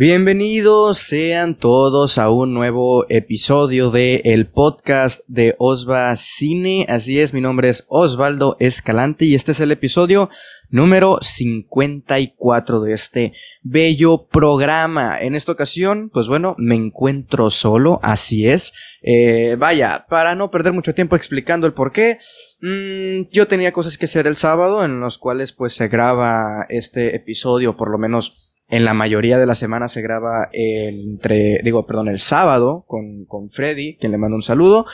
Bienvenidos sean todos a un nuevo episodio de el podcast de Osva Cine. Así es, mi nombre es Osvaldo Escalante y este es el episodio número 54 de este bello programa. En esta ocasión, pues bueno, me encuentro solo, así es. Eh, vaya, para no perder mucho tiempo explicando el por qué, mmm, yo tenía cosas que hacer el sábado en los cuales pues se graba este episodio, por lo menos en la mayoría de la semana se graba entre, digo, perdón, el sábado con, con Freddy, quien le manda un saludo.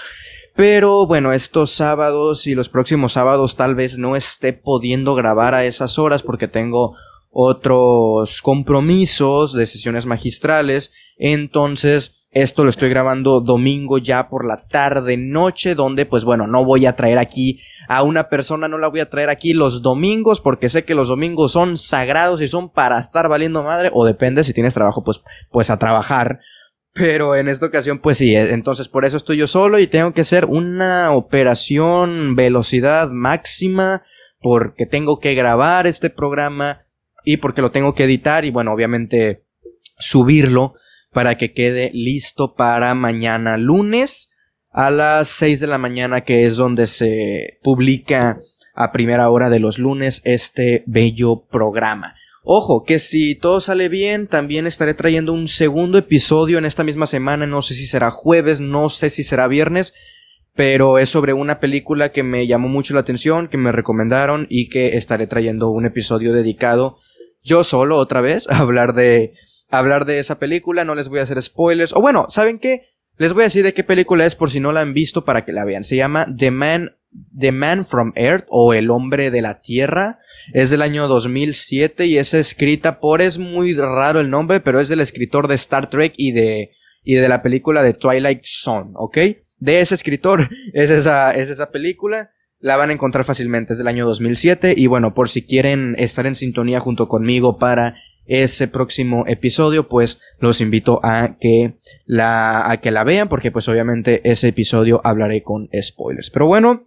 Pero bueno, estos sábados y los próximos sábados tal vez no esté pudiendo grabar a esas horas porque tengo otros compromisos de sesiones magistrales. Entonces, esto lo estoy grabando domingo ya por la tarde, noche, donde pues bueno, no voy a traer aquí a una persona, no la voy a traer aquí los domingos porque sé que los domingos son sagrados y son para estar valiendo madre o depende si tienes trabajo pues pues a trabajar. Pero en esta ocasión pues sí, eh, entonces por eso estoy yo solo y tengo que hacer una operación velocidad máxima porque tengo que grabar este programa y porque lo tengo que editar y bueno, obviamente subirlo para que quede listo para mañana lunes a las 6 de la mañana que es donde se publica a primera hora de los lunes este bello programa. Ojo, que si todo sale bien, también estaré trayendo un segundo episodio en esta misma semana, no sé si será jueves, no sé si será viernes, pero es sobre una película que me llamó mucho la atención, que me recomendaron y que estaré trayendo un episodio dedicado yo solo otra vez a hablar de hablar de esa película, no les voy a hacer spoilers. O bueno, ¿saben qué? Les voy a decir de qué película es por si no la han visto para que la vean. Se llama The Man, The Man from Earth o El Hombre de la Tierra. Es del año 2007 y es escrita por, es muy raro el nombre, pero es del escritor de Star Trek y de, y de la película de Twilight Zone, ¿ok? De ese escritor es esa, es esa película. La van a encontrar fácilmente, es del año 2007 y bueno, por si quieren estar en sintonía junto conmigo para ese próximo episodio, pues los invito a que la, a que la vean, porque pues obviamente ese episodio hablaré con spoilers. Pero bueno,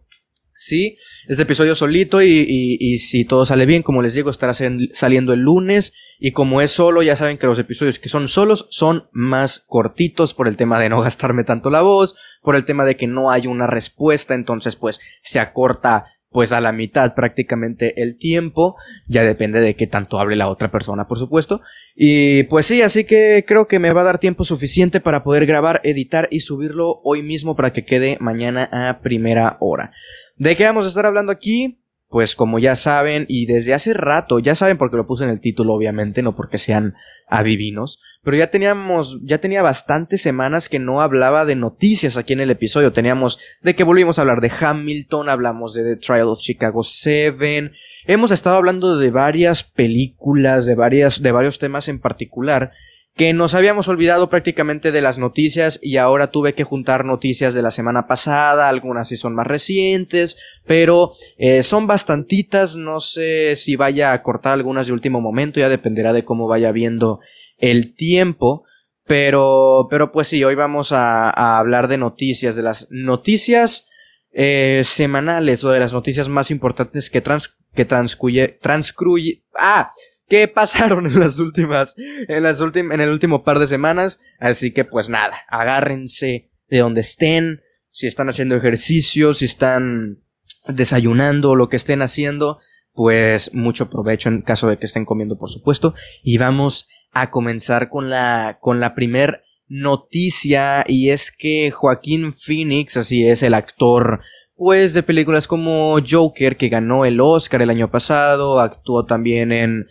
sí, este episodio solito y, y, si todo sale bien, como les digo, estará saliendo el lunes. Y como es solo, ya saben que los episodios que son solos son más cortitos por el tema de no gastarme tanto la voz, por el tema de que no hay una respuesta, entonces pues se acorta pues a la mitad prácticamente el tiempo, ya depende de qué tanto hable la otra persona, por supuesto. Y pues sí, así que creo que me va a dar tiempo suficiente para poder grabar, editar y subirlo hoy mismo para que quede mañana a primera hora. ¿De qué vamos a estar hablando aquí? Pues como ya saben, y desde hace rato, ya saben porque lo puse en el título, obviamente, no porque sean adivinos, pero ya teníamos, ya tenía bastantes semanas que no hablaba de noticias aquí en el episodio. Teníamos de que volvimos a hablar de Hamilton, hablamos de The Trial of Chicago 7, hemos estado hablando de varias películas, de varias, de varios temas en particular, que nos habíamos olvidado prácticamente de las noticias y ahora tuve que juntar noticias de la semana pasada, algunas sí son más recientes, pero eh, son bastantitas, no sé si vaya a cortar algunas de último momento, ya dependerá de cómo vaya viendo el tiempo, pero, pero pues sí, hoy vamos a, hablar de noticias, de las noticias eh, semanales o de las noticias más importantes que trans, que transcuye, transcruye, ah, ¿Qué pasaron en las últimas, en las en el último par de semanas. Así que pues nada, agárrense de donde estén, si están haciendo ejercicio, si están desayunando, lo que estén haciendo, pues mucho provecho en caso de que estén comiendo, por supuesto. Y vamos a comenzar con la, con la primer noticia y es que Joaquín Phoenix, así es el actor pues de películas como Joker, que ganó el Oscar el año pasado, actuó también en,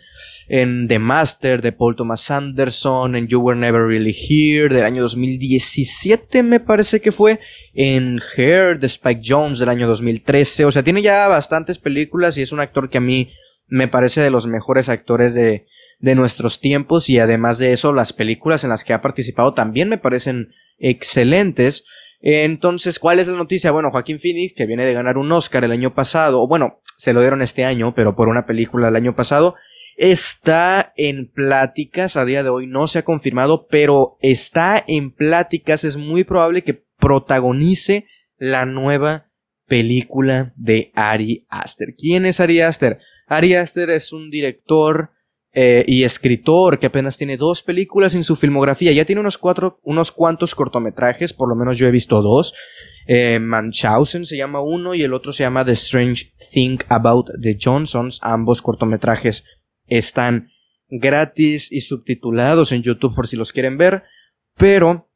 en The Master de Paul Thomas Anderson, en You Were Never Really Here del año 2017 me parece que fue, en Hair de Spike Jones del año 2013, o sea, tiene ya bastantes películas y es un actor que a mí me parece de los mejores actores de, de nuestros tiempos y además de eso las películas en las que ha participado también me parecen excelentes. Entonces, ¿cuál es la noticia? Bueno, Joaquín Phoenix, que viene de ganar un Oscar el año pasado, o bueno, se lo dieron este año, pero por una película del año pasado, está en pláticas, a día de hoy no se ha confirmado, pero está en pláticas, es muy probable que protagonice la nueva película de Ari Aster. ¿Quién es Ari Aster? Ari Aster es un director eh, y escritor que apenas tiene dos películas en su filmografía. Ya tiene unos, cuatro, unos cuantos cortometrajes, por lo menos yo he visto dos. Eh, se llama uno y el otro se llama The Strange Thing About the Johnsons. Ambos cortometrajes están gratis y subtitulados en YouTube por si los quieren ver. Pero,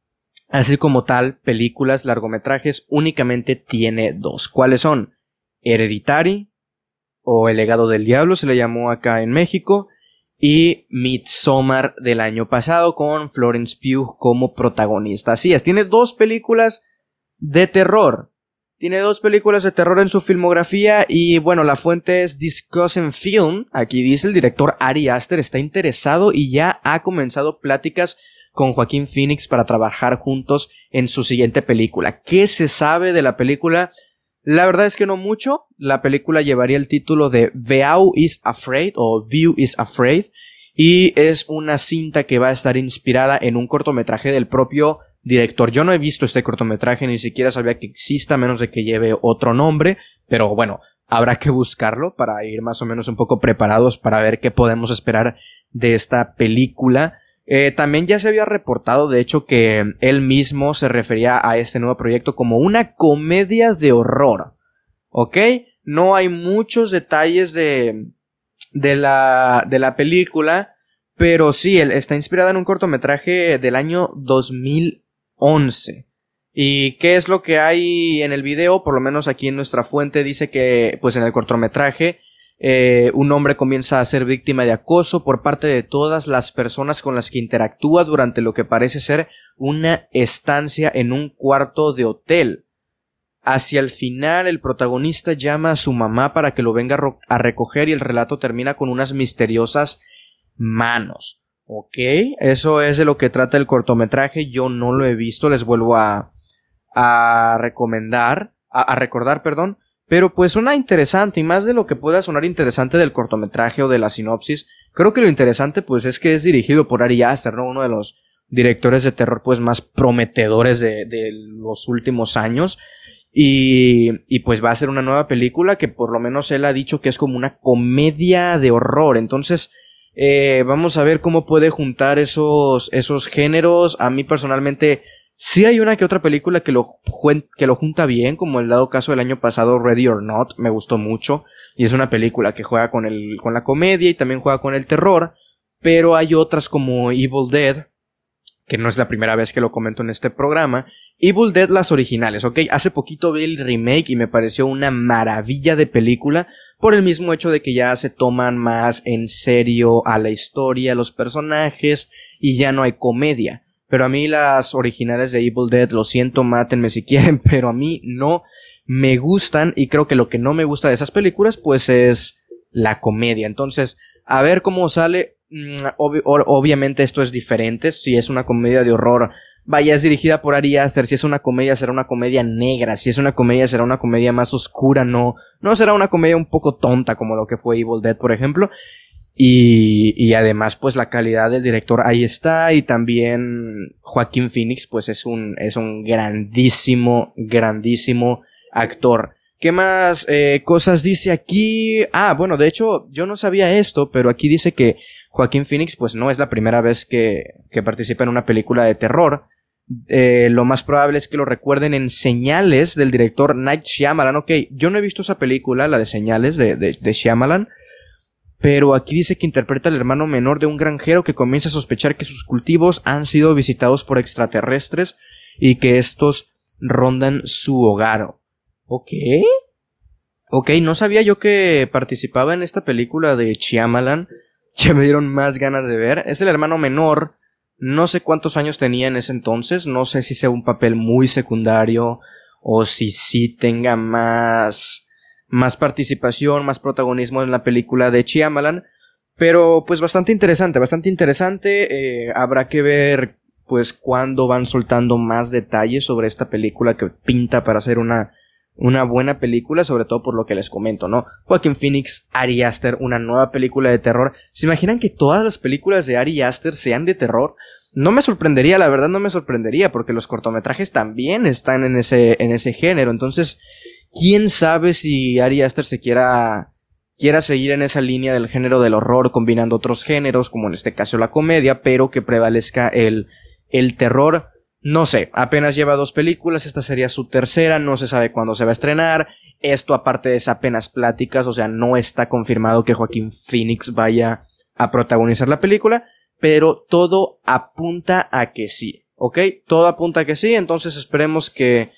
así como tal, películas, largometrajes, únicamente tiene dos. ¿Cuáles son? Hereditary, o El legado del diablo se le llamó acá en México, y Midsommar del año pasado con Florence Pugh como protagonista. Así es, tiene dos películas de terror. Tiene dos películas de terror en su filmografía y bueno, la fuente es Discussing Film. Aquí dice el director Ari Aster está interesado y ya ha comenzado pláticas con Joaquín Phoenix para trabajar juntos en su siguiente película. ¿Qué se sabe de la película? La verdad es que no mucho. La película llevaría el título de Veau is Afraid o View is Afraid y es una cinta que va a estar inspirada en un cortometraje del propio director. Yo no he visto este cortometraje, ni siquiera sabía que exista, menos de que lleve otro nombre, pero bueno, habrá que buscarlo para ir más o menos un poco preparados para ver qué podemos esperar de esta película. Eh, también ya se había reportado, de hecho, que él mismo se refería a este nuevo proyecto como una comedia de horror. ¿Ok? No hay muchos detalles de, de, la, de la película, pero sí, él está inspirada en un cortometraje del año 2011. ¿Y qué es lo que hay en el video? Por lo menos aquí en nuestra fuente dice que, pues en el cortometraje, eh, un hombre comienza a ser víctima de acoso por parte de todas las personas con las que interactúa durante lo que parece ser una estancia en un cuarto de hotel. Hacia el final el protagonista llama a su mamá para que lo venga a recoger y el relato termina con unas misteriosas manos. Ok, eso es de lo que trata el cortometraje. Yo no lo he visto, les vuelvo a, a recomendar, a recordar, perdón. Pero pues suena interesante y más de lo que pueda sonar interesante del cortometraje o de la sinopsis, creo que lo interesante pues es que es dirigido por Ari Aster, ¿no? Uno de los directores de terror pues más prometedores de, los últimos años. Y, y, pues va a ser una nueva película que por lo menos él ha dicho que es como una comedia de horror. Entonces, eh, vamos a ver cómo puede juntar esos, esos géneros. A mí personalmente Sí hay una que otra película que lo, que lo junta bien, como el dado caso del año pasado Ready or Not, me gustó mucho, y es una película que juega con, el, con la comedia y también juega con el terror, pero hay otras como Evil Dead, que no es la primera vez que lo comento en este programa, Evil Dead las originales, ¿ok? Hace poquito vi el remake y me pareció una maravilla de película por el mismo hecho de que ya se toman más en serio a la historia, a los personajes y ya no hay comedia. Pero a mí las originales de Evil Dead, lo siento, mátenme si quieren, pero a mí no me gustan y creo que lo que no me gusta de esas películas pues es la comedia. Entonces, a ver cómo sale. Mm, obviamente esto es diferente. Si es una comedia de horror, vaya, es dirigida por Ari Aster. Si es una comedia, será una comedia negra. Si es una comedia, será una comedia más oscura. No, no será una comedia un poco tonta como lo que fue Evil Dead, por ejemplo. Y, y, además, pues la calidad del director ahí está. Y también Joaquín Phoenix, pues es un, es un grandísimo, grandísimo actor. ¿Qué más eh, cosas dice aquí? Ah, bueno, de hecho, yo no sabía esto, pero aquí dice que Joaquín Phoenix, pues no es la primera vez que, que participa en una película de terror. Eh, lo más probable es que lo recuerden en Señales del director Night Shyamalan. Ok, yo no he visto esa película, la de Señales de, de, de Shyamalan. Pero aquí dice que interpreta al hermano menor de un granjero que comienza a sospechar que sus cultivos han sido visitados por extraterrestres y que estos rondan su hogar. ¿Ok? Ok, no sabía yo que participaba en esta película de Chiamalan. Ya me dieron más ganas de ver. Es el hermano menor. No sé cuántos años tenía en ese entonces. No sé si sea un papel muy secundario o si sí tenga más más participación, más protagonismo en la película de Chiamalan. Pero pues bastante interesante, bastante interesante. Eh, habrá que ver pues cuándo van soltando más detalles sobre esta película que pinta para ser una, una buena película, sobre todo por lo que les comento, ¿no? Joaquin Phoenix, Ari Aster, una nueva película de terror. ¿Se imaginan que todas las películas de Ari Aster sean de terror? No me sorprendería, la verdad no me sorprendería, porque los cortometrajes también están en ese, en ese género. Entonces, quién sabe si Ari Aster se quiera quiera seguir en esa línea del género del horror combinando otros géneros, como en este caso la comedia, pero que prevalezca el, el terror. No sé, apenas lleva dos películas, esta sería su tercera, no se sabe cuándo se va a estrenar. Esto aparte es apenas pláticas, o sea, no está confirmado que Joaquín Phoenix vaya a protagonizar la película, pero todo apunta a que sí, ¿ok? Todo apunta a que sí, entonces esperemos que,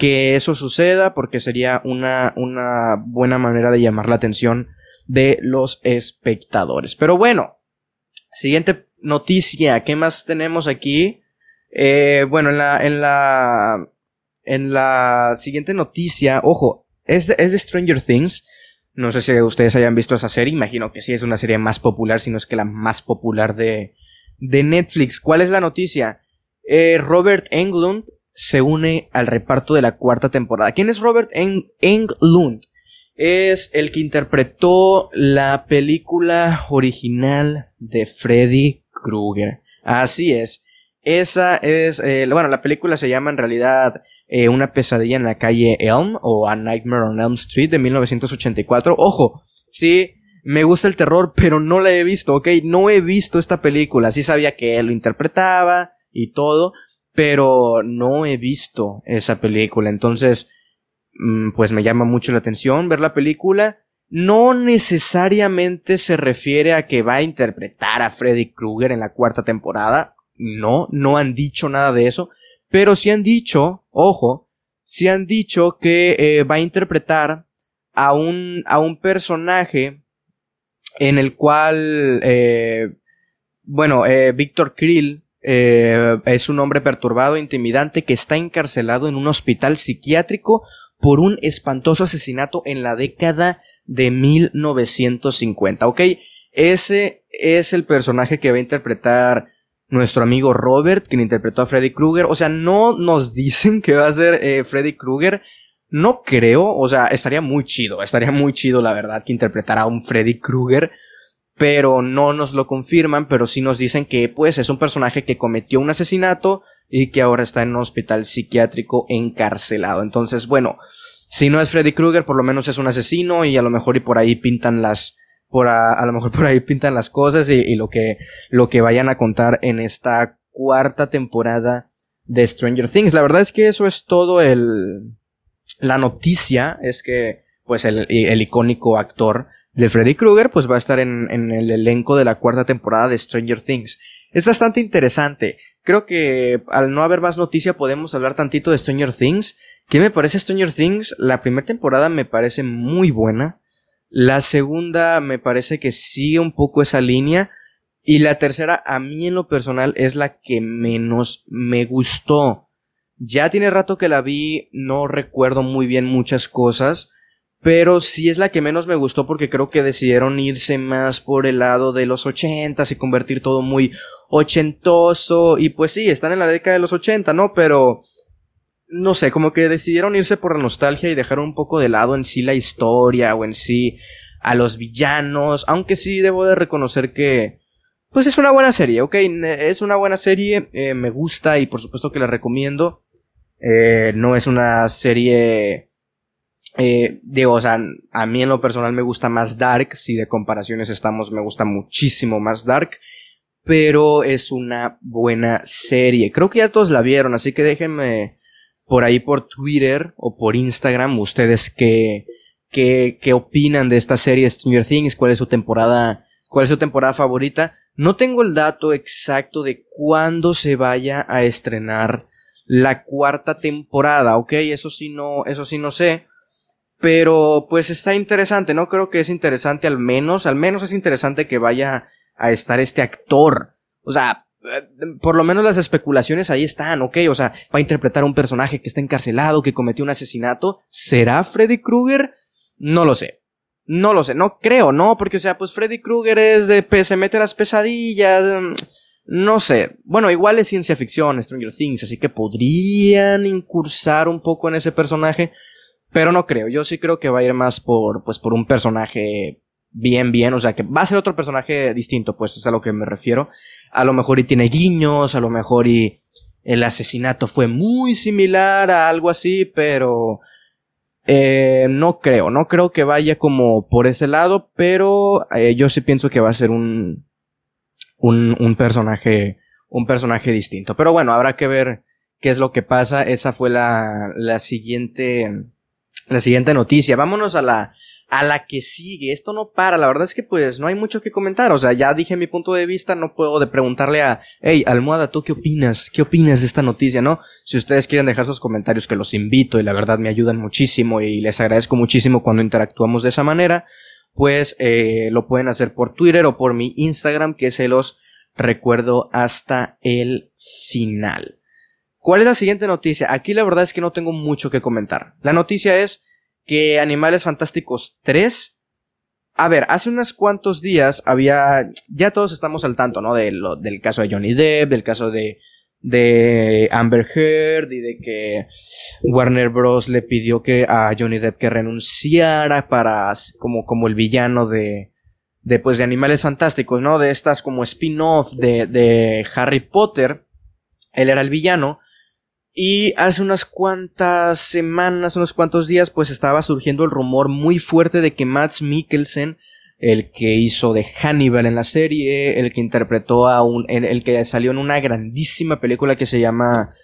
que eso suceda porque sería una, una buena manera de llamar la atención de los espectadores. Pero bueno, siguiente noticia, ¿qué más tenemos aquí? Eh, bueno, en la, en la, en la siguiente noticia, ojo, es de, es de Stranger Things. No sé si ustedes hayan visto esa serie, imagino que sí es una serie más popular, si no es que la más popular de, de Netflix. ¿Cuál es la noticia? Eh, Robert Englund se une al reparto de la cuarta temporada. ¿Quién es Robert Englund? Es el que interpretó la película original de Freddy Krueger. Así es. Esa es, eh, bueno, la película se llama en realidad eh, Una pesadilla en la calle Elm o A Nightmare on Elm Street de 1984. Ojo, sí, me gusta el terror, pero no la he visto, ¿ok? No he visto esta película. Sí sabía que él lo interpretaba y todo, pero no he visto esa película. Entonces, mm, pues me llama mucho la atención ver la película. No necesariamente se refiere a que va a interpretar a Freddy Krueger en la cuarta temporada. No, no han dicho nada de eso. Pero sí han dicho, ojo, sí han dicho que eh, va a interpretar a un, a un personaje en el cual, eh, bueno, eh, Víctor Krill es un hombre perturbado, intimidante, que está encarcelado en un hospital psiquiátrico por un espantoso asesinato en la década de 1950, ¿ok? Ese es el personaje que va a interpretar nuestro amigo Robert, quien interpretó a Freddy Krueger. O sea, no nos dicen que va a ser eh, Freddy Krueger. No creo, o sea, estaría muy chido, estaría muy chido la verdad que interpretara a un Freddy Krueger, pero no nos lo confirman, pero sí nos dicen que pues es un personaje que cometió un asesinato y que ahora está en un hospital psiquiátrico encarcelado. Entonces, bueno, si no es Freddy Krueger, por lo menos es un asesino y a lo mejor y por ahí pintan las a, lo mejor por ahí pintan las cosas y, lo que lo que vayan a contar en esta cuarta temporada de Stranger Things. La verdad es que eso es todo el la noticia es que pues el, el icónico actor de Freddy Krueger pues va a estar en, el elenco de la cuarta temporada de Stranger Things. Es bastante interesante. Creo que al no haber más noticia podemos hablar tantito de Stranger Things. ¿Qué me parece Stranger Things? La primera temporada me parece muy buena. La segunda me parece que sigue un poco esa línea. Y la tercera, a mí en lo personal, es la que menos me gustó. Ya tiene rato que la vi, no recuerdo muy bien muchas cosas, pero sí es la que menos me gustó porque creo que decidieron irse más por el lado de los ochentas y convertir todo muy ochentoso. Y pues sí, están en la década de los ochenta, ¿no? Pero no sé, como que decidieron irse por la nostalgia y dejar un poco de lado en sí la historia o en sí a los villanos, aunque sí debo de reconocer que pues es una buena serie, ok, es una buena serie, eh, me gusta y por supuesto que la recomiendo. Eh, no es una serie, eh, digo, o sea, a mí en lo personal me gusta más Dark, si de comparaciones estamos, me gusta muchísimo más Dark, pero es una buena serie. Creo que ya todos la vieron, así que déjenme por ahí por Twitter o por Instagram ustedes qué, qué, qué opinan de esta serie Stranger Things, cuál es su temporada, cuál es su temporada favorita. No tengo el dato exacto de cuándo se vaya a estrenar la cuarta temporada, ¿ok? Eso sí no, eso sí no sé. Pero pues está interesante, ¿no? Creo que es interesante al menos, al menos es interesante que vaya a estar este actor. O sea, eh, por lo menos las especulaciones ahí están, ¿ok? O sea, va a interpretar a un personaje que está encarcelado, que cometió un asesinato. ¿Será Freddy Krueger? No lo sé. No lo sé, no creo, ¿no? Porque, o sea, pues Freddy Krueger es de... se mete las pesadillas. Mm, no sé. Bueno, igual es ciencia ficción, Stranger Things, así que podrían incursar un poco en ese personaje. Pero no creo. Yo sí creo que va a ir más por, pues, por un personaje bien, bien, o sea, que va a ser otro personaje distinto, pues es a lo que me refiero. A lo mejor y tiene guiños, a lo mejor y el asesinato fue muy similar a algo así, pero Eh, no creo, no creo que vaya como por ese lado, pero eh, yo sí pienso que va a ser un, un, un personaje, un personaje distinto. Pero bueno, habrá que ver qué es lo que pasa. Esa fue la, la siguiente, la siguiente noticia. Vámonos a la, a la que sigue. Esto no para, la verdad es que pues no hay mucho que comentar. O sea, ya dije mi punto de vista, no puedo de preguntarle a, hey, almohada, ¿tú qué opinas? ¿Qué opinas de esta noticia, no? Si ustedes quieren dejar sus comentarios, que los invito y la verdad me ayudan muchísimo y les agradezco muchísimo cuando interactuamos de esa manera, pues eh, lo pueden hacer por Twitter o por mi Instagram, que se los recuerdo hasta el final. ¿Cuál es la siguiente noticia? Aquí la verdad es que no tengo mucho que comentar. La noticia es que Animales Fantásticos 3... A ver, hace unos cuantos días había... Ya todos estamos al tanto, ¿no? De del caso de Johnny Depp, del caso de de Amber Heard y de que Warner Bros. le pidió que a Johnny Depp que renunciara para como, como el villano de, de pues de Animales Fantásticos, ¿no? De estas como spin-off de, de Harry Potter. Él era el villano. Y hace unas cuantas semanas, unos cuantos días, pues estaba surgiendo el rumor muy fuerte de que Matt Mikkelsen, el que hizo de Hannibal en la serie, el que interpretó a un, el que salió en una grandísima película que se llama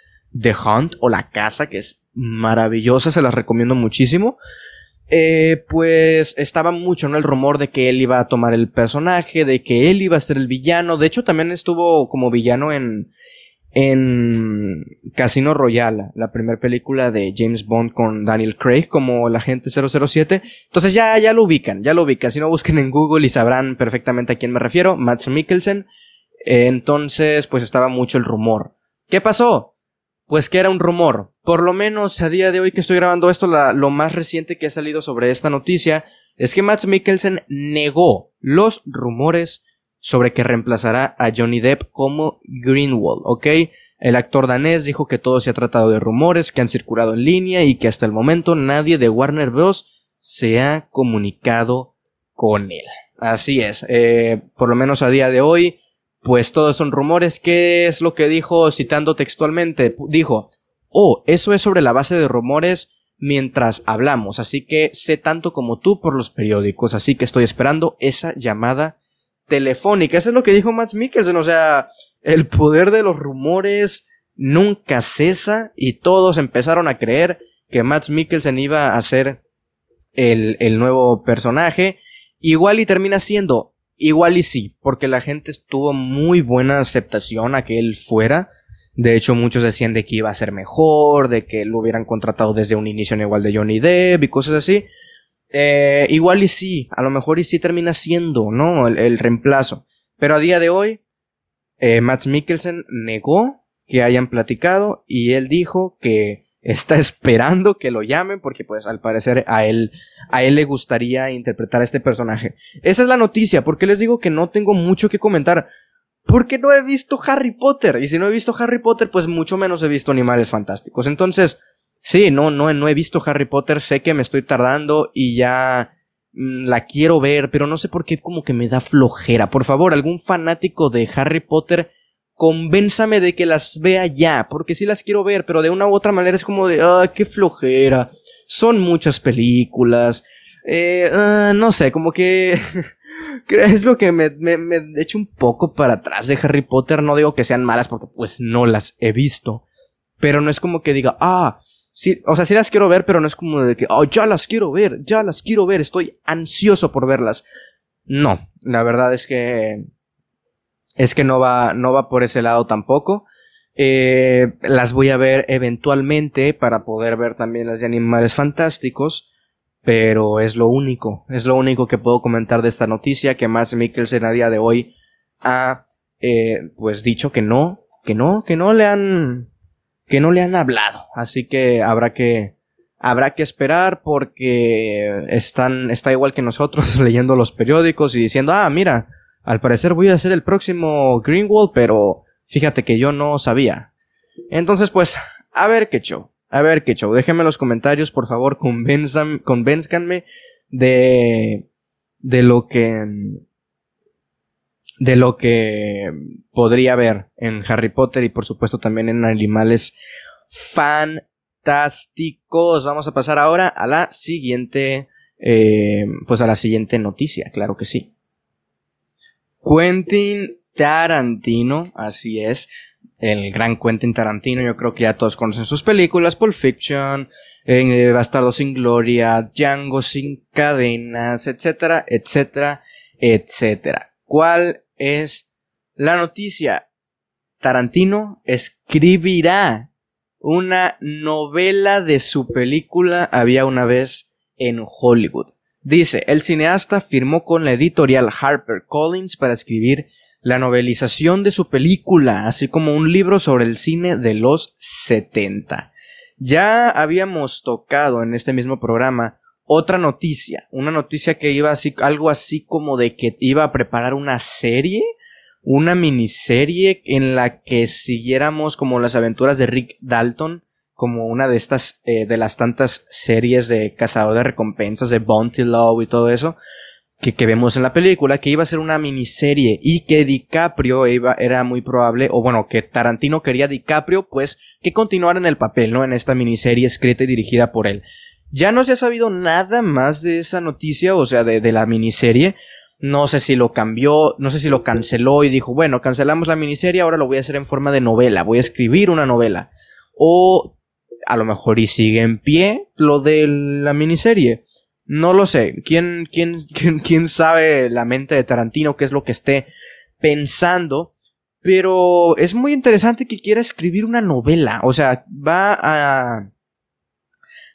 The Hunt o La Casa, que es maravillosa, se las recomiendo muchísimo. Eh, pues estaba mucho, ¿no? El rumor de que él iba a tomar el personaje, de que él iba a ser el villano. De hecho, también estuvo como villano en, en Casino Royale, la primera película de James Bond con Daniel Craig como el agente 007. Entonces ya, ya lo ubican, ya lo ubican. Si no busquen en Google y sabrán perfectamente a quién me refiero, Matt Mikkelsen. Entonces, pues estaba mucho el rumor. ¿Qué pasó? Pues que era un rumor. Por lo menos a día de hoy que estoy grabando esto, lo más reciente que ha salido sobre esta noticia es que Matt Mikkelsen negó los rumores sobre que reemplazará a Johnny Depp como Greenwald, ¿ok? El actor danés dijo que todo se ha tratado de rumores que han circulado en línea y que hasta el momento nadie de Warner Bros. se ha comunicado con él. Así es, eh, por lo menos a día de hoy, pues todos son rumores. ¿Qué es lo que dijo citando textualmente? Dijo, oh, eso es sobre la base de rumores mientras hablamos, así que sé tanto como tú por los periódicos, así que estoy esperando esa llamada telefónica. Eso es lo que dijo Matt Mikkelsen. O sea, el poder de los rumores nunca cesa y todos empezaron a creer que Matt Mikkelsen iba a ser el, el nuevo personaje. Igual y termina siendo, igual y sí, porque la gente tuvo muy buena aceptación a que él fuera. De hecho, muchos decían de que iba a ser mejor, de que lo hubieran contratado desde un inicio en igual de Johnny Depp y cosas así. Eh, igual y sí, a lo mejor y sí termina siendo, ¿no? El, reemplazo. Pero a día de hoy, eh, Matt Mikkelsen negó que hayan platicado y él dijo que está esperando que lo llamen porque pues al parecer a él a él le gustaría interpretar a este personaje. Esa es la noticia, porque les digo que no tengo mucho que comentar. Porque no he visto Harry Potter. Y si no he visto Harry Potter, pues mucho menos he visto Animales Fantásticos. Entonces, Sí, no, no, no he visto Harry Potter, sé que me estoy tardando y ya mm, la quiero ver, pero no sé por qué como que me da flojera. Por favor, algún fanático de Harry Potter, convénzame de que las vea ya, porque sí las quiero ver, pero de una u otra manera es como de, ah, qué flojera. Son muchas películas. Eh, ah, no sé, como que es lo que me, me, me echo un poco para atrás de Harry Potter. No digo que sean malas porque pues no las he visto. Pero no es como que diga, ah, O sea, sí las quiero ver, pero no es como de que, oh, ya las quiero ver, ya las quiero ver, estoy ansioso por verlas. No, la verdad es que es que no va, no va por ese lado tampoco. Eh, las voy a ver eventualmente para poder ver también las de Animales Fantásticos, pero es lo único, es lo único que puedo comentar de esta noticia que Max Mikkelsen a día de hoy ha, eh, pues dicho que no, que no, que no le han, que no le han hablado. Así que habrá que, habrá que esperar porque están, está igual que nosotros leyendo los periódicos y diciendo, ah, mira, al parecer voy a ser el próximo Greenwald, pero fíjate que yo no sabía. Entonces, pues, a ver qué show. A ver qué show. Déjenme en los comentarios, por favor, convenzan, convénzcanme de, de lo que, de lo que podría ver en Harry Potter y por supuesto también en Animales Fantásticos. fantásticos. Vamos a pasar ahora a la siguiente, eh, pues a la siguiente noticia, claro que sí. Quentin Tarantino, así es, el gran Quentin Tarantino, yo creo que ya todos conocen sus películas, Pulp Fiction, eh, Bastardo sin Gloria, Django sin cadenas, etcétera, etcétera, etcétera. ¿Cuál es la noticia? Tarantino escribirá una novela de su película Había una vez en Hollywood. Dice, el cineasta firmó con la editorial Harper Collins para escribir la novelización de su película, así como un libro sobre el cine de los 70. Ya habíamos tocado en este mismo programa otra noticia, una noticia que iba así, algo así como de que iba a preparar una serie, una miniserie en la que siguiéramos como las aventuras de Rick Dalton, como una de estas, eh, de las tantas series de cazador de recompensas, de Bounty Law y todo eso, que, que, vemos en la película, que iba a ser una miniserie y que DiCaprio iba, era muy probable, o bueno, que Tarantino quería DiCaprio, pues, que continuara en el papel, ¿no? En esta miniserie escrita y dirigida por él. Ya no se ha sabido nada más de esa noticia, o sea, de, la miniserie. No sé si lo cambió, no sé si lo canceló y dijo, bueno, cancelamos la miniserie, ahora lo voy a hacer en forma de novela, voy a escribir una novela. O a lo mejor y sigue en pie lo de la miniserie. No lo sé. ¿Quién, quién, quién, quién sabe la mente de Tarantino? ¿Qué es lo que esté pensando? Pero es muy interesante que quiera escribir una novela. O sea, va a.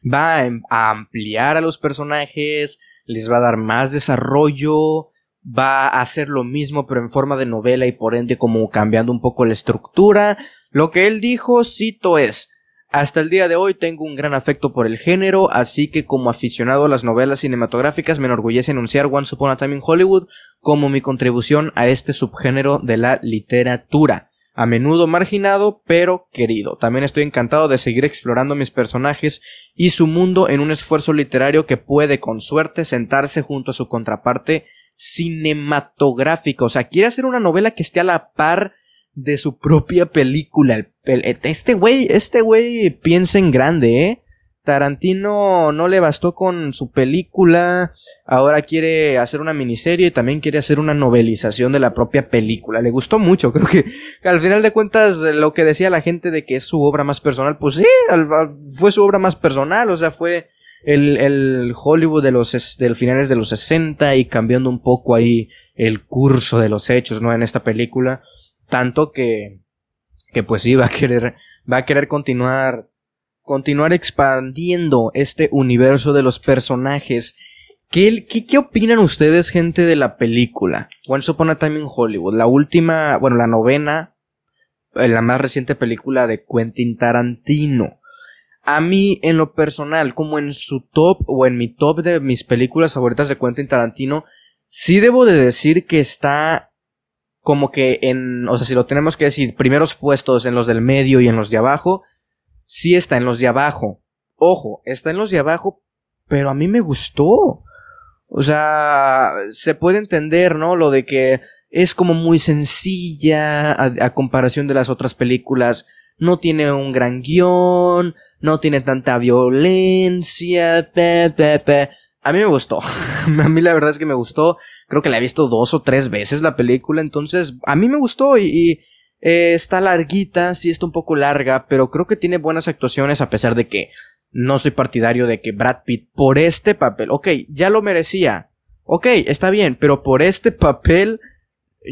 Va a ampliar a los personajes. Les va a dar más desarrollo. Va a hacer lo mismo, pero en forma de novela y por ende como cambiando un poco la estructura. Lo que él dijo, cito es. Hasta el día de hoy tengo un gran afecto por el género, así que como aficionado a las novelas cinematográficas me enorgullece anunciar Once Upon a Time in Hollywood como mi contribución a este subgénero de la literatura. A menudo marginado, pero querido. También estoy encantado de seguir explorando mis personajes y su mundo en un esfuerzo literario que puede, con suerte, sentarse junto a su contraparte cinematográfica. O sea, quiere hacer una novela que esté a la par de su propia película. este güey, este güey piensa en grande, ¿eh? Tarantino no le bastó con su película, ahora quiere hacer una miniserie y también quiere hacer una novelización de la propia película. Le gustó mucho, creo que al final de cuentas lo que decía la gente de que es su obra más personal, pues sí, fue su obra más personal, o sea, fue el, Hollywood de los finales de los 60 y cambiando un poco ahí el curso de los hechos, ¿no? En esta película. Tanto que, que pues sí, va a querer, va a querer continuar, continuar expandiendo este universo de los personajes. ¿Qué, qué, qué opinan ustedes, gente, de la película? Once Upon a Time in Hollywood, la última, bueno, la novena, eh, la más reciente película de Quentin Tarantino. A mí, en lo personal, como en su top o en mi top de mis películas favoritas de Quentin Tarantino, sí debo de decir que está como que en, o sea, si lo tenemos que decir, primeros puestos en los del medio y en los de abajo, sí está en los de abajo. Ojo, está en los de abajo, pero a mí me gustó. O sea, se puede entender, ¿no? Lo de que es como muy sencilla a, comparación de las otras películas. No tiene un gran guion, no tiene tanta violencia, pe, pe, pe. A mí me gustó. a mí la verdad es que me gustó. Creo que la he visto dos o tres veces la película. Entonces, a mí me gustó y, eh, está larguita, sí está un poco larga, pero creo que tiene buenas actuaciones a pesar de que no soy partidario de que Brad Pitt por este papel, ok, ya lo merecía. Ok, está bien, pero por este papel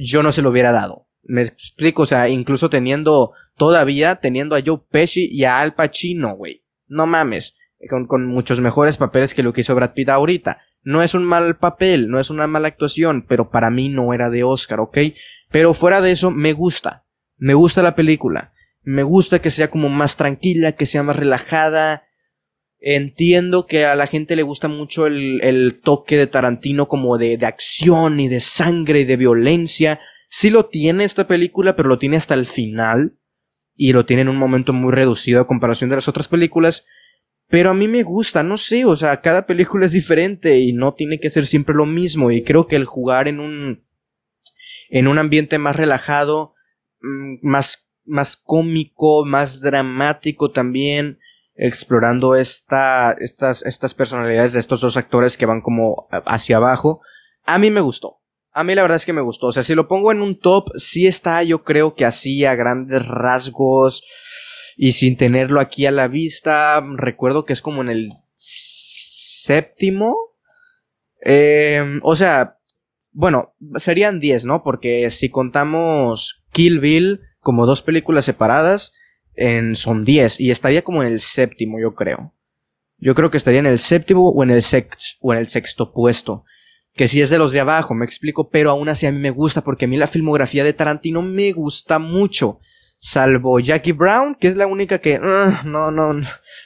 yo no se lo hubiera dado. Me explico, o sea, incluso teniendo, todavía teniendo a Joe Pesci y a Al Pacino, güey. No mames con, muchos mejores papeles que lo que hizo Brad Pitt ahorita. No es un mal papel, no es una mala actuación, pero para mí no era de Oscar, ¿ok? Pero fuera de eso, me gusta. Me gusta la película. Me gusta que sea como más tranquila, que sea más relajada. Entiendo que a la gente le gusta mucho el, el toque de Tarantino como de, de acción y de sangre y de violencia. Sí lo tiene esta película, pero lo tiene hasta el final. Y lo tiene en un momento muy reducido a comparación de las otras películas. Pero a mí me gusta, no sé, o sea, cada película es diferente y no tiene que ser siempre lo mismo. Y creo que el jugar en un. en un ambiente más relajado, más, más cómico, más dramático también. explorando esta, estas, estas personalidades de estos dos actores que van como hacia abajo. A mí me gustó. A mí la verdad es que me gustó. O sea, si lo pongo en un top, sí está, yo creo que así a grandes rasgos y sin tenerlo aquí a la vista. Recuerdo que es como en el séptimo. Eh, o sea, bueno, serían 10, ¿no? Porque si contamos Kill Bill como dos películas separadas, en, son 10 y estaría como en el séptimo, yo creo. Yo creo que estaría en el séptimo o en el, o en el sexto puesto. Que si es de los de abajo, me explico, pero aún así a mí me gusta porque a mí la filmografía de Tarantino me gusta mucho. Salvo Jackie Brown, que es la única que uh, no, no,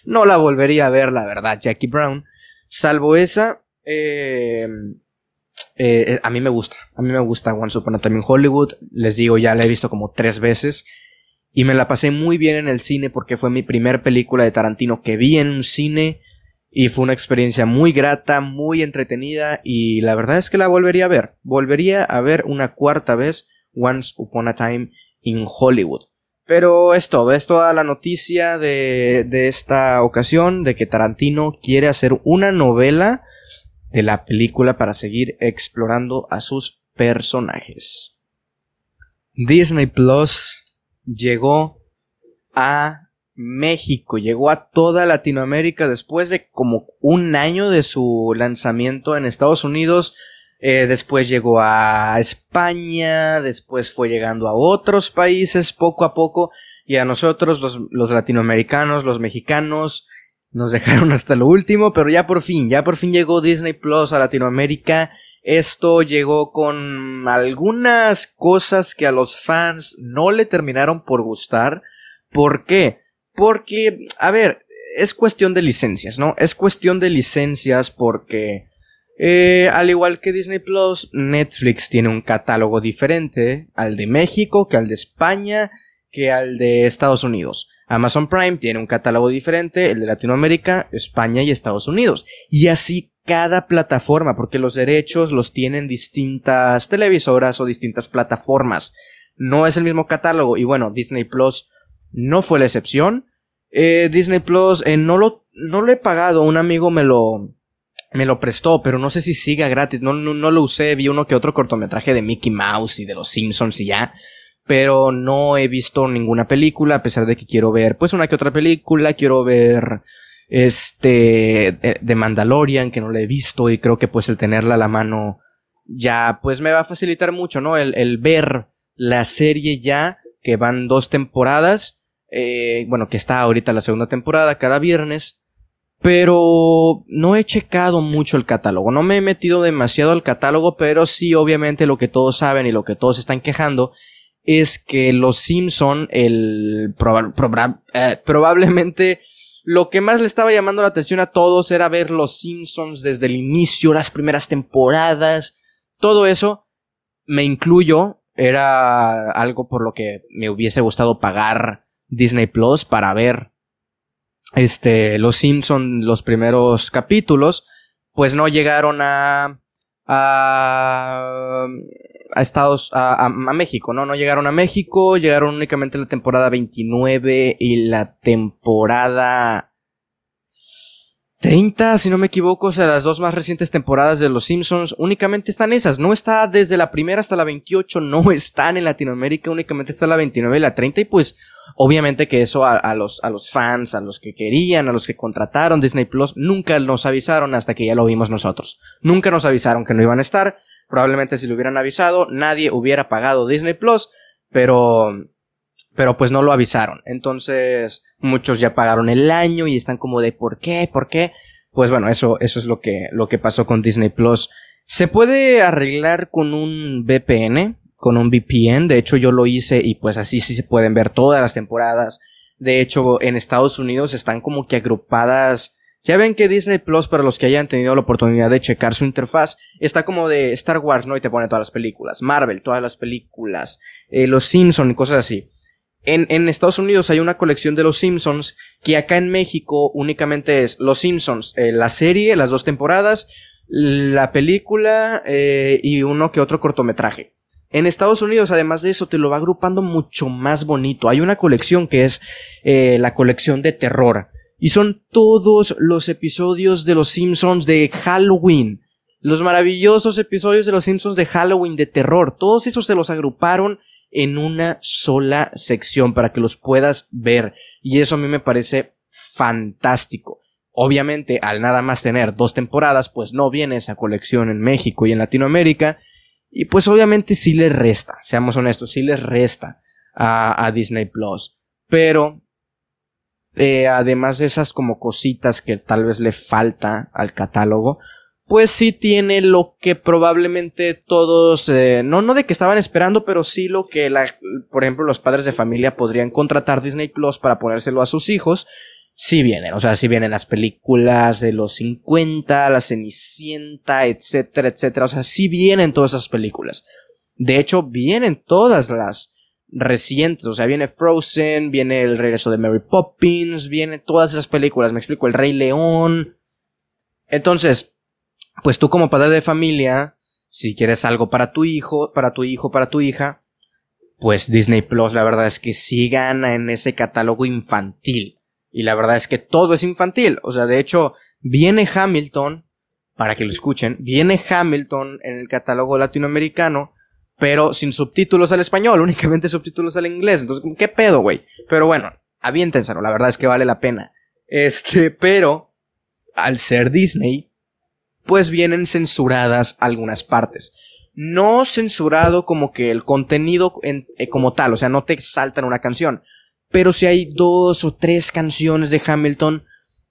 no la volvería a ver, la verdad, Jackie Brown. Salvo esa, eh, eh, a mí me gusta. A mí me gusta Once Upon a Time in Hollywood. Les digo, ya la he visto como tres veces. Y me la pasé muy bien en el cine porque fue mi primer película de Tarantino que vi en un cine. Y fue una experiencia muy grata, muy entretenida. Y la verdad es que la volvería a ver. Volvería a ver una cuarta vez Once Upon a Time in Hollywood. Pero es todo, es toda la noticia de, de esta ocasión, de que Tarantino quiere hacer una novela de la película para seguir explorando a sus personajes. Disney Plus llegó a México, llegó a toda Latinoamérica después de como un año de su lanzamiento en Estados Unidos. Eh, después llegó a España, después fue llegando a otros países poco a poco y a nosotros los, los latinoamericanos, los mexicanos, nos dejaron hasta lo último, pero ya por fin, ya por fin llegó Disney Plus a Latinoamérica. Esto llegó con algunas cosas que a los fans no le terminaron por gustar. ¿Por qué? Porque, a ver, es cuestión de licencias, ¿no? Es cuestión de licencias porque eh, al igual que Disney Plus, Netflix tiene un catálogo diferente al de México, que al de España, que al de Estados Unidos. Amazon Prime tiene un catálogo diferente, el de Latinoamérica, España y Estados Unidos. Y así cada plataforma, porque los derechos los tienen distintas televisoras o distintas plataformas. No es el mismo catálogo. Y bueno, Disney Plus no fue la excepción. Eh, Disney Plus eh, no lo no lo he pagado, un amigo me lo me lo prestó, pero no sé si siga gratis. No, no, lo usé, vi uno que otro cortometraje de Mickey Mouse y de los Simpsons y ya. Pero no he visto ninguna película, a pesar de que quiero ver, pues una que otra película, quiero ver este de Mandalorian, que no la he visto, y creo que pues el tenerla a la mano ya, pues me va a facilitar mucho, ¿no? El, el ver la serie ya, que van dos temporadas, eh, bueno, que está ahorita la segunda temporada cada viernes, pero no he checado mucho el catálogo, no me he metido demasiado al catálogo, pero sí obviamente lo que todos saben y lo que todos están quejando es que los Simpson, el eh, probablemente lo que más le estaba llamando la atención a todos era ver los Simpsons desde el inicio, las primeras temporadas, todo eso, me incluyo, era algo por lo que me hubiese gustado pagar Disney Plus para ver este, los Simpson, los primeros capítulos, pues no llegaron a, a, a Estados, a, México, ¿no? No llegaron a México, llegaron únicamente la temporada 29 y la temporada 30, si no me equivoco, o sea, las dos más recientes temporadas de Los Simpsons, únicamente están esas, no está desde la primera hasta la 28, no están en Latinoamérica, únicamente está la 29 y la 30, y pues, obviamente que eso a, los, a los fans, a los que querían, a los que contrataron Disney Plus, nunca nos avisaron hasta que ya lo vimos nosotros. Nunca nos avisaron que no iban a estar, probablemente si lo hubieran avisado, nadie hubiera pagado Disney Plus, pero pero pues no lo avisaron. Entonces, muchos ya pagaron el año y están como de ¿por qué? ¿Por qué? Pues bueno, eso, eso es lo que, lo que pasó con Disney Plus. Se puede arreglar con un VPN, con un VPN. De hecho, yo lo hice y pues así sí se pueden ver todas las temporadas. De hecho, en Estados Unidos están como que agrupadas. Ya ven que Disney Plus, para los que hayan tenido la oportunidad de checar su interfaz, está como de Star Wars, ¿no? Y te pone todas las películas. Marvel, todas las películas. Eh, los Simpson y cosas así. En, Estados Unidos hay una colección de Los Simpsons que acá en México únicamente es Los Simpsons, eh, la serie, las dos temporadas, la película eh, y uno que otro cortometraje. En Estados Unidos, además de eso, te lo va agrupando mucho más bonito. Hay una colección que es la colección de terror. Y son todos los episodios de Los Simpsons de Halloween. Los maravillosos episodios de Los Simpsons de Halloween de terror. Todos esos se los agruparon en una sola sección para que los puedas ver. Y eso a mí me parece fantástico. Obviamente, al nada más tener dos temporadas, pues no viene esa colección en México y en Latinoamérica. Y pues obviamente sí les resta, seamos honestos, sí les resta a, Disney Plus. Pero, eh, además de esas como cositas que tal vez le falta al catálogo, pues sí tiene lo que probablemente todos, eh, no, no de que estaban esperando, pero sí lo que, la, por ejemplo, los padres de familia podrían contratar Disney Plus para ponérselo a sus hijos. Sí vienen, o sea, sí vienen las películas de los 50, la Cenicienta, etcétera, etcétera. O sea, sí vienen todas esas películas. De hecho, vienen todas las recientes. O sea, viene Frozen, viene el regreso de Mary Poppins, vienen todas esas películas. Me explico, El Rey León. Entonces, pues tú como padre de familia, si quieres algo para tu hijo, para tu hijo, para tu hija, pues Disney Plus la verdad es que sí gana en ese catálogo infantil. Y la verdad es que todo es infantil. O sea, de hecho, viene Hamilton, para que lo escuchen, viene Hamilton en el catálogo latinoamericano, pero sin subtítulos al español, únicamente subtítulos al inglés. Entonces, ¿qué pedo, güey? Pero bueno, aviéntenselo, la verdad es que vale la pena. Este, pero, al ser Disney, pues vienen censuradas algunas partes. No censurado como que el contenido en, eh, como tal, o sea, no te saltan una canción. Pero si hay dos o tres canciones de Hamilton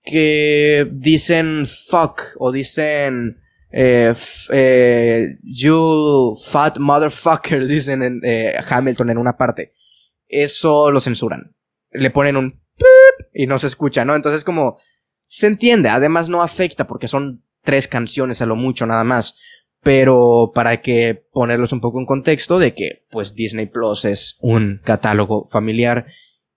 que dicen fuck o dicen eh, eh, you fat motherfucker, dicen en, Hamilton en una parte. Eso lo censuran. Le ponen un y no se escucha, ¿no? Entonces como se entiende, además no afecta porque son tres canciones a lo mucho nada más. Pero para que ponerlos un poco en contexto de que pues Disney Plus es un catálogo familiar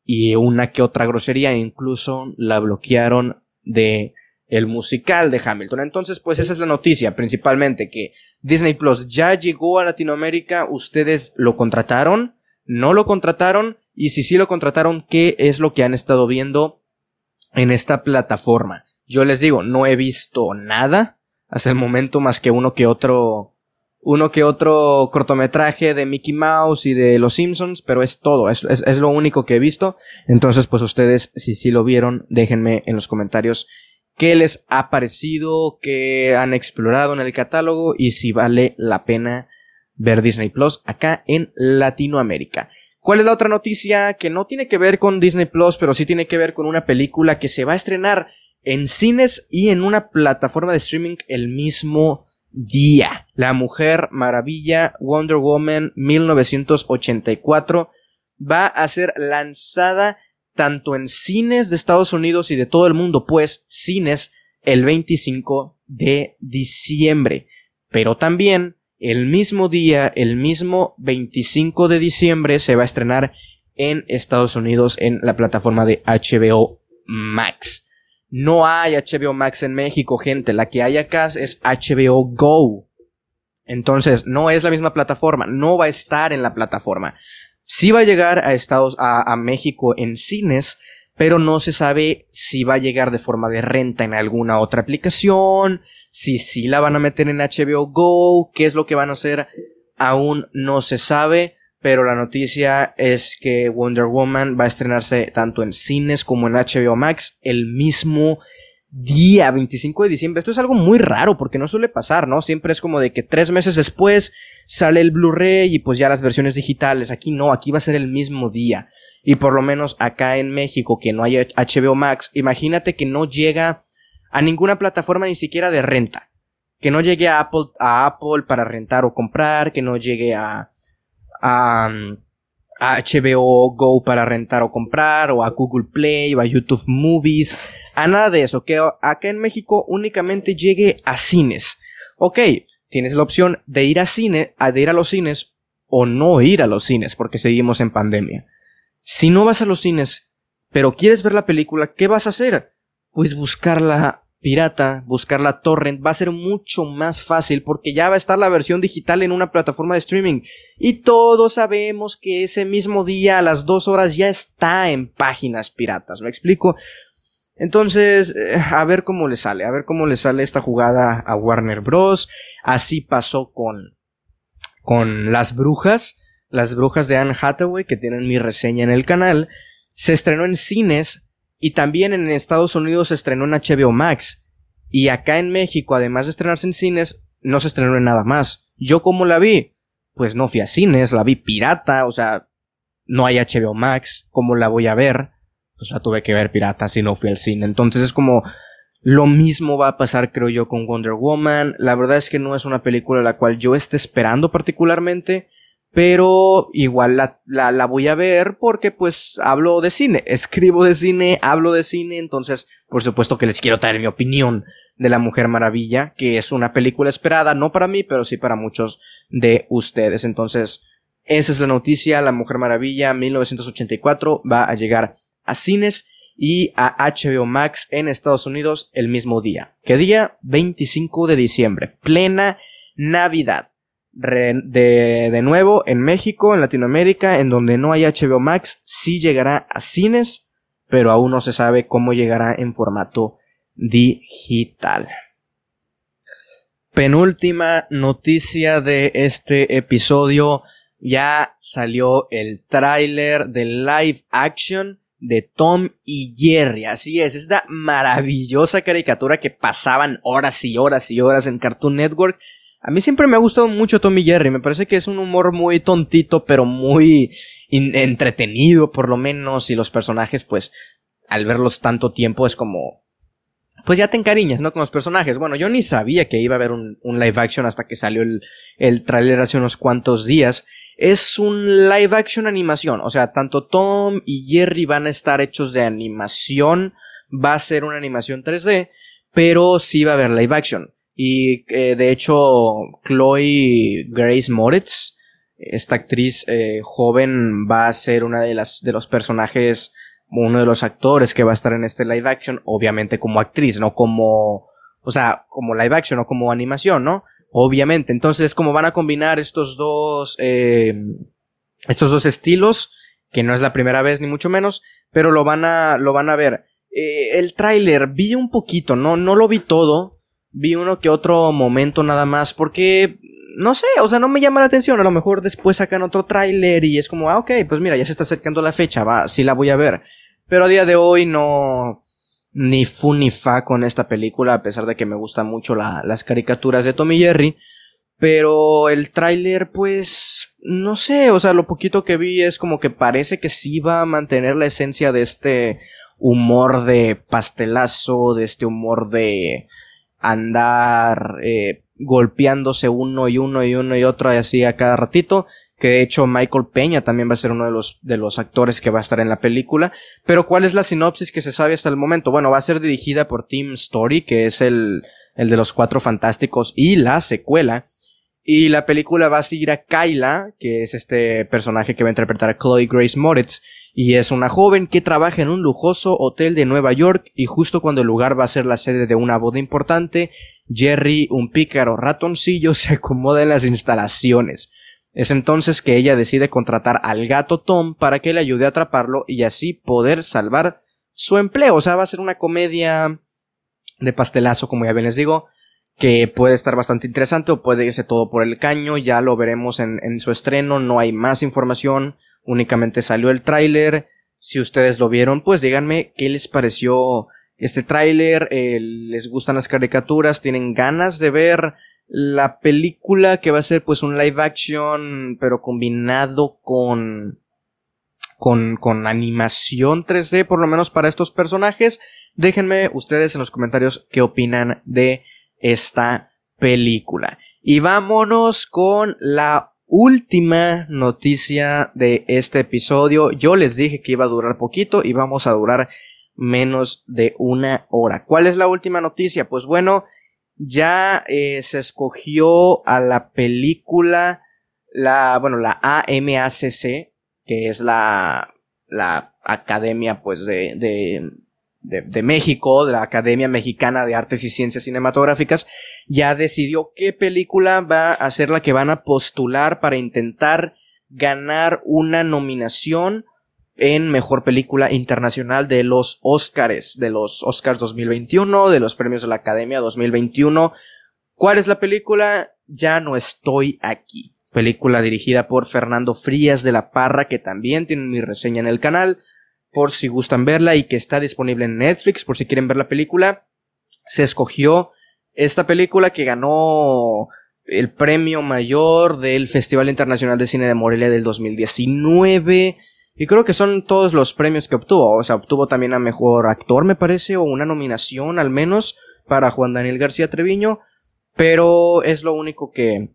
y una que otra grosería incluso la bloquearon de el musical de Hamilton. Entonces, pues esa es la noticia principalmente que Disney Plus ya llegó a Latinoamérica, ustedes lo contrataron, no lo contrataron y si sí lo contrataron, ¿qué es lo que han estado viendo en esta plataforma? Yo les digo, no he visto nada hasta el momento más que uno que otro uno que otro cortometraje de Mickey Mouse y de Los Simpsons, pero es todo, es, es, lo único que he visto. Entonces, pues ustedes, si sí lo vieron, déjenme en los comentarios qué les ha parecido, qué han explorado en el catálogo y si vale la pena ver Disney Plus acá en Latinoamérica. ¿Cuál es la otra noticia que no tiene que ver con Disney Plus, pero sí tiene que ver con una película que se va a estrenar en cines y en una plataforma de streaming el mismo día. La Mujer Maravilla Wonder Woman 1984 va a ser lanzada tanto en cines de Estados Unidos y de todo el mundo, pues cines el 25 de diciembre. Pero también el mismo día, el mismo 25 de diciembre, se va a estrenar en Estados Unidos en la plataforma de HBO Max. No hay HBO Max en México, gente. La que hay acá es HBO Go. Entonces, no es la misma plataforma. No va a estar en la plataforma. Sí va a llegar a Estados, a, México en cines, pero no se sabe si va a llegar de forma de renta en alguna otra aplicación, si sí la van a meter en HBO Go, qué es lo que van a hacer, aún no se sabe pero la noticia es que Wonder Woman va a estrenarse tanto en cines como en HBO Max el mismo día, 25 de diciembre. Esto es algo muy raro porque no suele pasar, ¿no? Siempre es como de que tres meses después sale el Blu-ray y pues ya las versiones digitales. Aquí no, aquí va a ser el mismo día. Y por lo menos acá en México, que no hay HBO Max, imagínate que no llega a ninguna plataforma ni siquiera de renta. Que no llegue a Apple, para rentar o comprar, que no llegue a a, HBO Go para rentar o comprar, o a Google Play, o a YouTube Movies, a nada de eso, que acá en México únicamente llegue a cines. Ok, tienes la opción de ir a cine, de ir a los cines, o no ir a los cines, porque seguimos en pandemia. Si no vas a los cines, pero quieres ver la película, ¿qué vas a hacer? Pues buscarla pirata, buscar la torrent, va a ser mucho más fácil porque ya va a estar la versión digital en una plataforma de streaming. Y todos sabemos que ese mismo día a las dos horas ya está en páginas piratas. ¿Me explico? Entonces, eh, a ver cómo le sale, a ver cómo le sale esta jugada a Warner Bros. Así pasó con, con Las Brujas, Las Brujas de Anne Hathaway, que tienen mi reseña en el canal. Se estrenó en cines y también en Estados Unidos se estrenó en HBO Max. Y acá en México, además de estrenarse en cines, no se estrenó en nada más. ¿Yo cómo la vi? Pues no fui a cines, la vi pirata, o sea, no hay HBO Max, ¿cómo la voy a ver? pues la tuve que ver pirata si no fui al cine. Entonces es como lo mismo va a pasar creo yo con Wonder Woman. La verdad es que no es una película la cual yo esté esperando particularmente. Pero igual la, la, la, voy a ver porque pues hablo de cine, escribo de cine, hablo de cine, entonces por supuesto que les quiero traer mi opinión de La Mujer Maravilla, que es una película esperada, no para mí, pero sí para muchos de ustedes. Entonces, esa es la noticia, La Mujer Maravilla 1984 va a llegar a cines y a HBO Max en Estados Unidos el mismo día. ¿Qué día? 25 de diciembre, plena Navidad. De, de, nuevo, en México, en Latinoamérica, en donde no hay HBO Max, sí llegará a cines, pero aún no se sabe cómo llegará en formato digital. Penúltima noticia de este episodio. Ya salió el tráiler de live action de Tom y Jerry. Así es, esta maravillosa caricatura que pasaban horas y horas y horas en Cartoon Network. A mí siempre me ha gustado mucho Tom y Jerry. Me parece que es un humor muy tontito, pero muy entretenido, por lo menos. Y los personajes, pues, al verlos tanto tiempo, es como. Pues ya te encariñas, ¿no? Con los personajes. Bueno, yo ni sabía que iba a haber un, live action hasta que salió el, el tráiler hace unos cuantos días es un live action animación. O sea, tanto Tom y Jerry van a estar hechos de animación. Va a ser una animación 3D, pero sí va a haber live action. Y eh, de hecho, Chloe Grace Moritz, esta actriz eh, joven, va a ser una de las de los personajes, uno de los actores que va a estar en este live action, obviamente como actriz, no como, o sea, como live action o como animación, ¿no? Obviamente, entonces como van a combinar estos dos, eh, estos dos estilos, que no es la primera vez ni mucho menos, pero lo van a, lo van a ver. El tráiler vi un poquito, no, no lo vi todo, vi uno que otro momento nada más, porque no sé, o sea, no me llama la atención. A lo mejor después sacan otro tráiler y es como, ah, ok, pues mira, ya se está acercando la fecha, va, sí la voy a ver. Pero a día de hoy no, ni fu ni fa con esta película, a pesar de que me gustan mucho las caricaturas de Tommy Jerry. Pero el tráiler, pues, no sé, o sea, lo poquito que vi es como que parece que sí va a mantener la esencia de este humor de pastelazo, de este humor de andar eh, golpeándose uno y uno y uno y otro así a cada ratito que de hecho Michael Peña también va a ser uno de los, de los actores que va a estar en la película. Pero ¿cuál es la sinopsis que se sabe hasta el momento? Bueno, va a ser dirigida por Tim Story, que es el, el de los Cuatro Fantásticos y la secuela. Y la película va a seguir a Kyla, que es este personaje que va a interpretar a Chloe Grace Moritz, y es una joven que trabaja en un lujoso hotel de Nueva York y justo cuando el lugar va a ser la sede de una boda importante, Jerry, un pícaro ratoncillo, se acomoda en las instalaciones. Es entonces que ella decide contratar al gato Tom para que le ayude a atraparlo y así poder salvar su empleo. O sea, va a ser una comedia de pastelazo, como ya bien les digo, que puede estar bastante interesante o puede irse todo por el caño. Ya lo veremos en, su estreno. No hay más información. Únicamente salió el tráiler. Si ustedes lo vieron, pues díganme qué les pareció este tráiler. Eh, ¿Les gustan las caricaturas? ¿Tienen ganas de ver la película que va a ser pues un live action pero combinado con con, con animación 3D por lo menos para estos personajes déjenme ustedes en los comentarios qué opinan de esta película. Y vámonos con la última noticia de este episodio. Yo les dije que iba a durar poquito y vamos a durar menos de una hora. ¿cuál es la última noticia? pues bueno ya eh, se escogió a la película, la, bueno, la AMACC, que es la, la academia, pues, de, de, de, México, de la Academia Mexicana de Artes y Ciencias Cinematográficas, ya decidió qué película va a ser la que van a postular para intentar ganar una nominación en Mejor Película Internacional de los Oscars, de los Oscars 2021, de los Premios de la Academia 2021. ¿Cuál es la película? Ya no estoy aquí. Película dirigida por Fernando Frías de la Parra, que también tiene mi reseña en el canal, por si gustan verla y que está disponible en Netflix, por si quieren ver la película. Se escogió esta película que ganó el premio mayor del Festival Internacional de Cine de Morelia del 2019. Y creo que son todos los premios que obtuvo. O sea, obtuvo también a mejor actor, me parece, o una nominación al menos para Juan Daniel García Treviño. Pero es lo único que,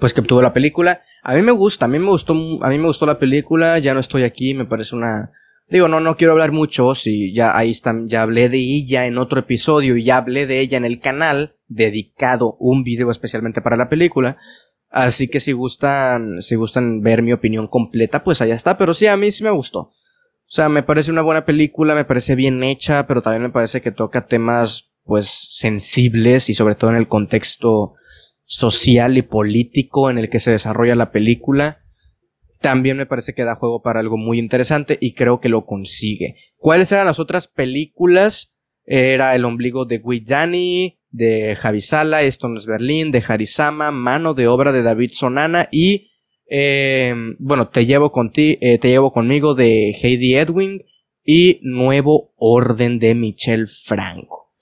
pues que obtuvo la película. A mí me gusta, a mí me gustó, a mí me gustó la película. Ya no estoy aquí, me parece una, Digo, no, no quiero hablar mucho, si ya ahí está, ya hablé de ella en otro episodio y ya hablé de ella en el canal, dedicado un video especialmente para la película. Así que si gustan, si gustan ver mi opinión completa, pues allá está. Pero sí, a mí sí me gustó. O sea, me parece una buena película, me parece bien hecha, pero también me parece que toca temas, pues, sensibles y sobre todo en el contexto social y político en el que se desarrolla la película también me parece que da juego para algo muy interesante y creo que lo consigue. ¿Cuáles eran las otras películas? Era El ombligo de Guidani, de Javi Sala, Esto no es Berlín, de Harisama, Mano de obra de David Sonana y em, bueno, Te llevo, eh, te llevo conmigo de Heidi Edwin y Nuevo Orden de Michel Franco.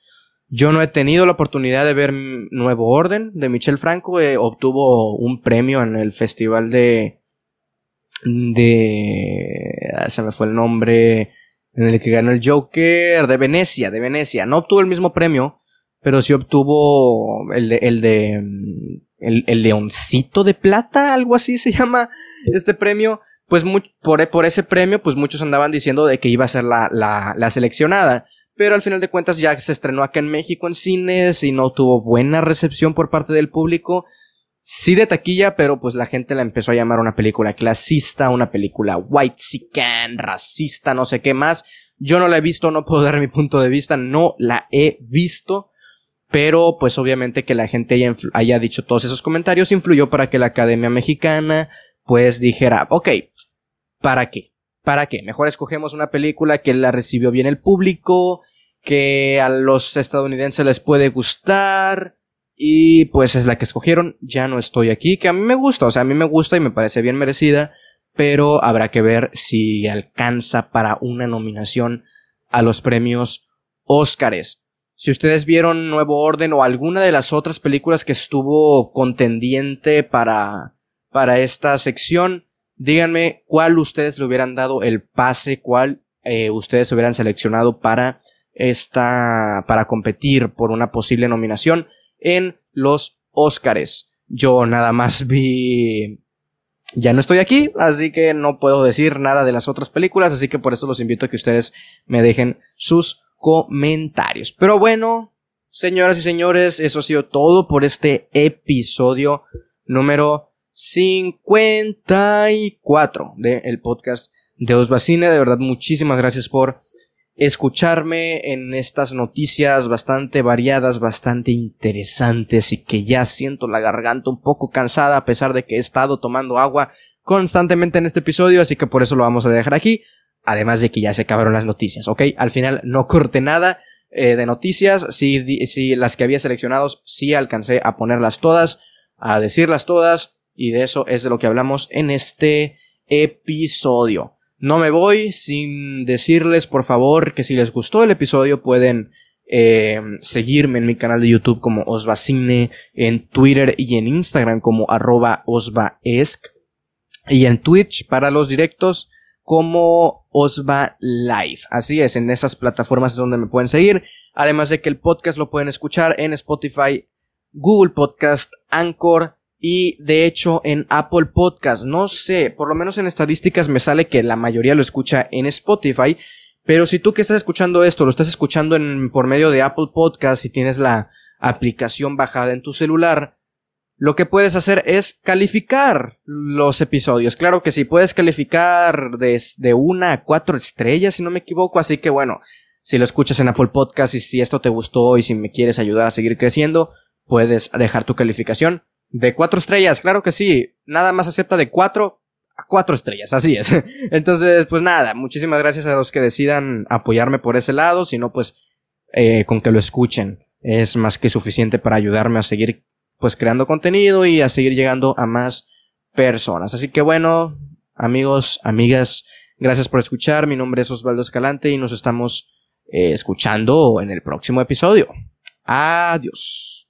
Yo no he tenido la oportunidad de ver Nuevo Orden de Michel Franco, eh, obtuvo un premio en el Festival de de... Ah, se me fue el nombre en el que ganó el Joker de Venecia, de Venecia. No obtuvo el mismo premio, pero sí obtuvo el de... El, de, mm, el, Leoncito de Plata, algo así se llama este premio. Pues por, por, ese premio, pues muchos andaban diciendo de que iba a ser la, la, la seleccionada. Pero al final de cuentas ya se estrenó acá en México en cines y no tuvo buena recepción por parte del público sí de taquilla, pero pues la gente la empezó a llamar una película clasista, una película white sican, racista, no sé qué más. Yo no la he visto, no puedo dar mi punto de vista, no la he visto. Pero pues obviamente que la gente haya, haya dicho todos esos comentarios influyó para que la Academia Mexicana pues dijera, ok, ¿para qué? ¿Para qué? Mejor escogemos una película que la recibió bien el público, que a los estadounidenses les puede gustar, y pues es la que escogieron. Ya no estoy aquí, que a mí me gusta, o sea, a mí me gusta y me parece bien merecida, pero habrá que ver si alcanza para una nominación a los premios Óscares. Si ustedes vieron Nuevo Orden o alguna de las otras películas que estuvo contendiente para, para esta sección, díganme cuál ustedes le hubieran dado el pase, cuál eh, ustedes hubieran seleccionado para esta, para competir por una posible nominación en los Óscares. Yo nada más vi... Ya no estoy aquí, así que no puedo decir nada de las otras películas, así que por eso los invito a que ustedes me dejen sus comentarios. Pero bueno, señoras y señores, eso ha sido todo por este episodio número 54 del podcast de Osbacine. De verdad, muchísimas gracias por escucharme en estas noticias bastante variadas, bastante interesantes y que ya siento la garganta un poco cansada a pesar de que he estado tomando agua constantemente en este episodio, así que por eso lo vamos a dejar aquí. Además de que ya se acabaron las noticias, ¿ok? Al final no corté nada eh, de noticias, si, si las que había seleccionado, sí alcancé a ponerlas todas, a decirlas todas, y de eso es de lo que hablamos en este episodio. No me voy sin decirles, por favor, que si les gustó el episodio pueden eh, seguirme en mi canal de YouTube como Osvacine, en Twitter y en Instagram como arroba osvaesc, y en Twitch para los directos como Osva Live. Así es, en esas plataformas es donde me pueden seguir. Además de que el podcast lo pueden escuchar en Spotify, Google Podcast, Anchor, y de hecho en Apple Podcast, no sé, por lo menos en estadísticas me sale que la mayoría lo escucha en Spotify, pero si tú que estás escuchando esto lo estás escuchando en, por medio de Apple Podcast y tienes la aplicación bajada en tu celular, lo que puedes hacer es calificar los episodios. Claro que sí, puedes calificar desde una a cuatro estrellas, si no me equivoco, así que bueno, si lo escuchas en Apple Podcast y si esto te gustó y si me quieres ayudar a seguir creciendo, puedes dejar tu calificación de cuatro estrellas, claro que sí. Nada más acepta de cuatro cuatro estrellas, así es. Entonces, pues nada, muchísimas gracias a los que decidan apoyarme por ese lado, si no, pues eh, con que lo escuchen es más que suficiente para ayudarme a seguir pues creando contenido y a seguir llegando a más personas. Así que bueno, amigos, amigas, gracias por escuchar. Mi nombre es Osvaldo Escalante y nos estamos eh, escuchando en el próximo episodio. Adiós.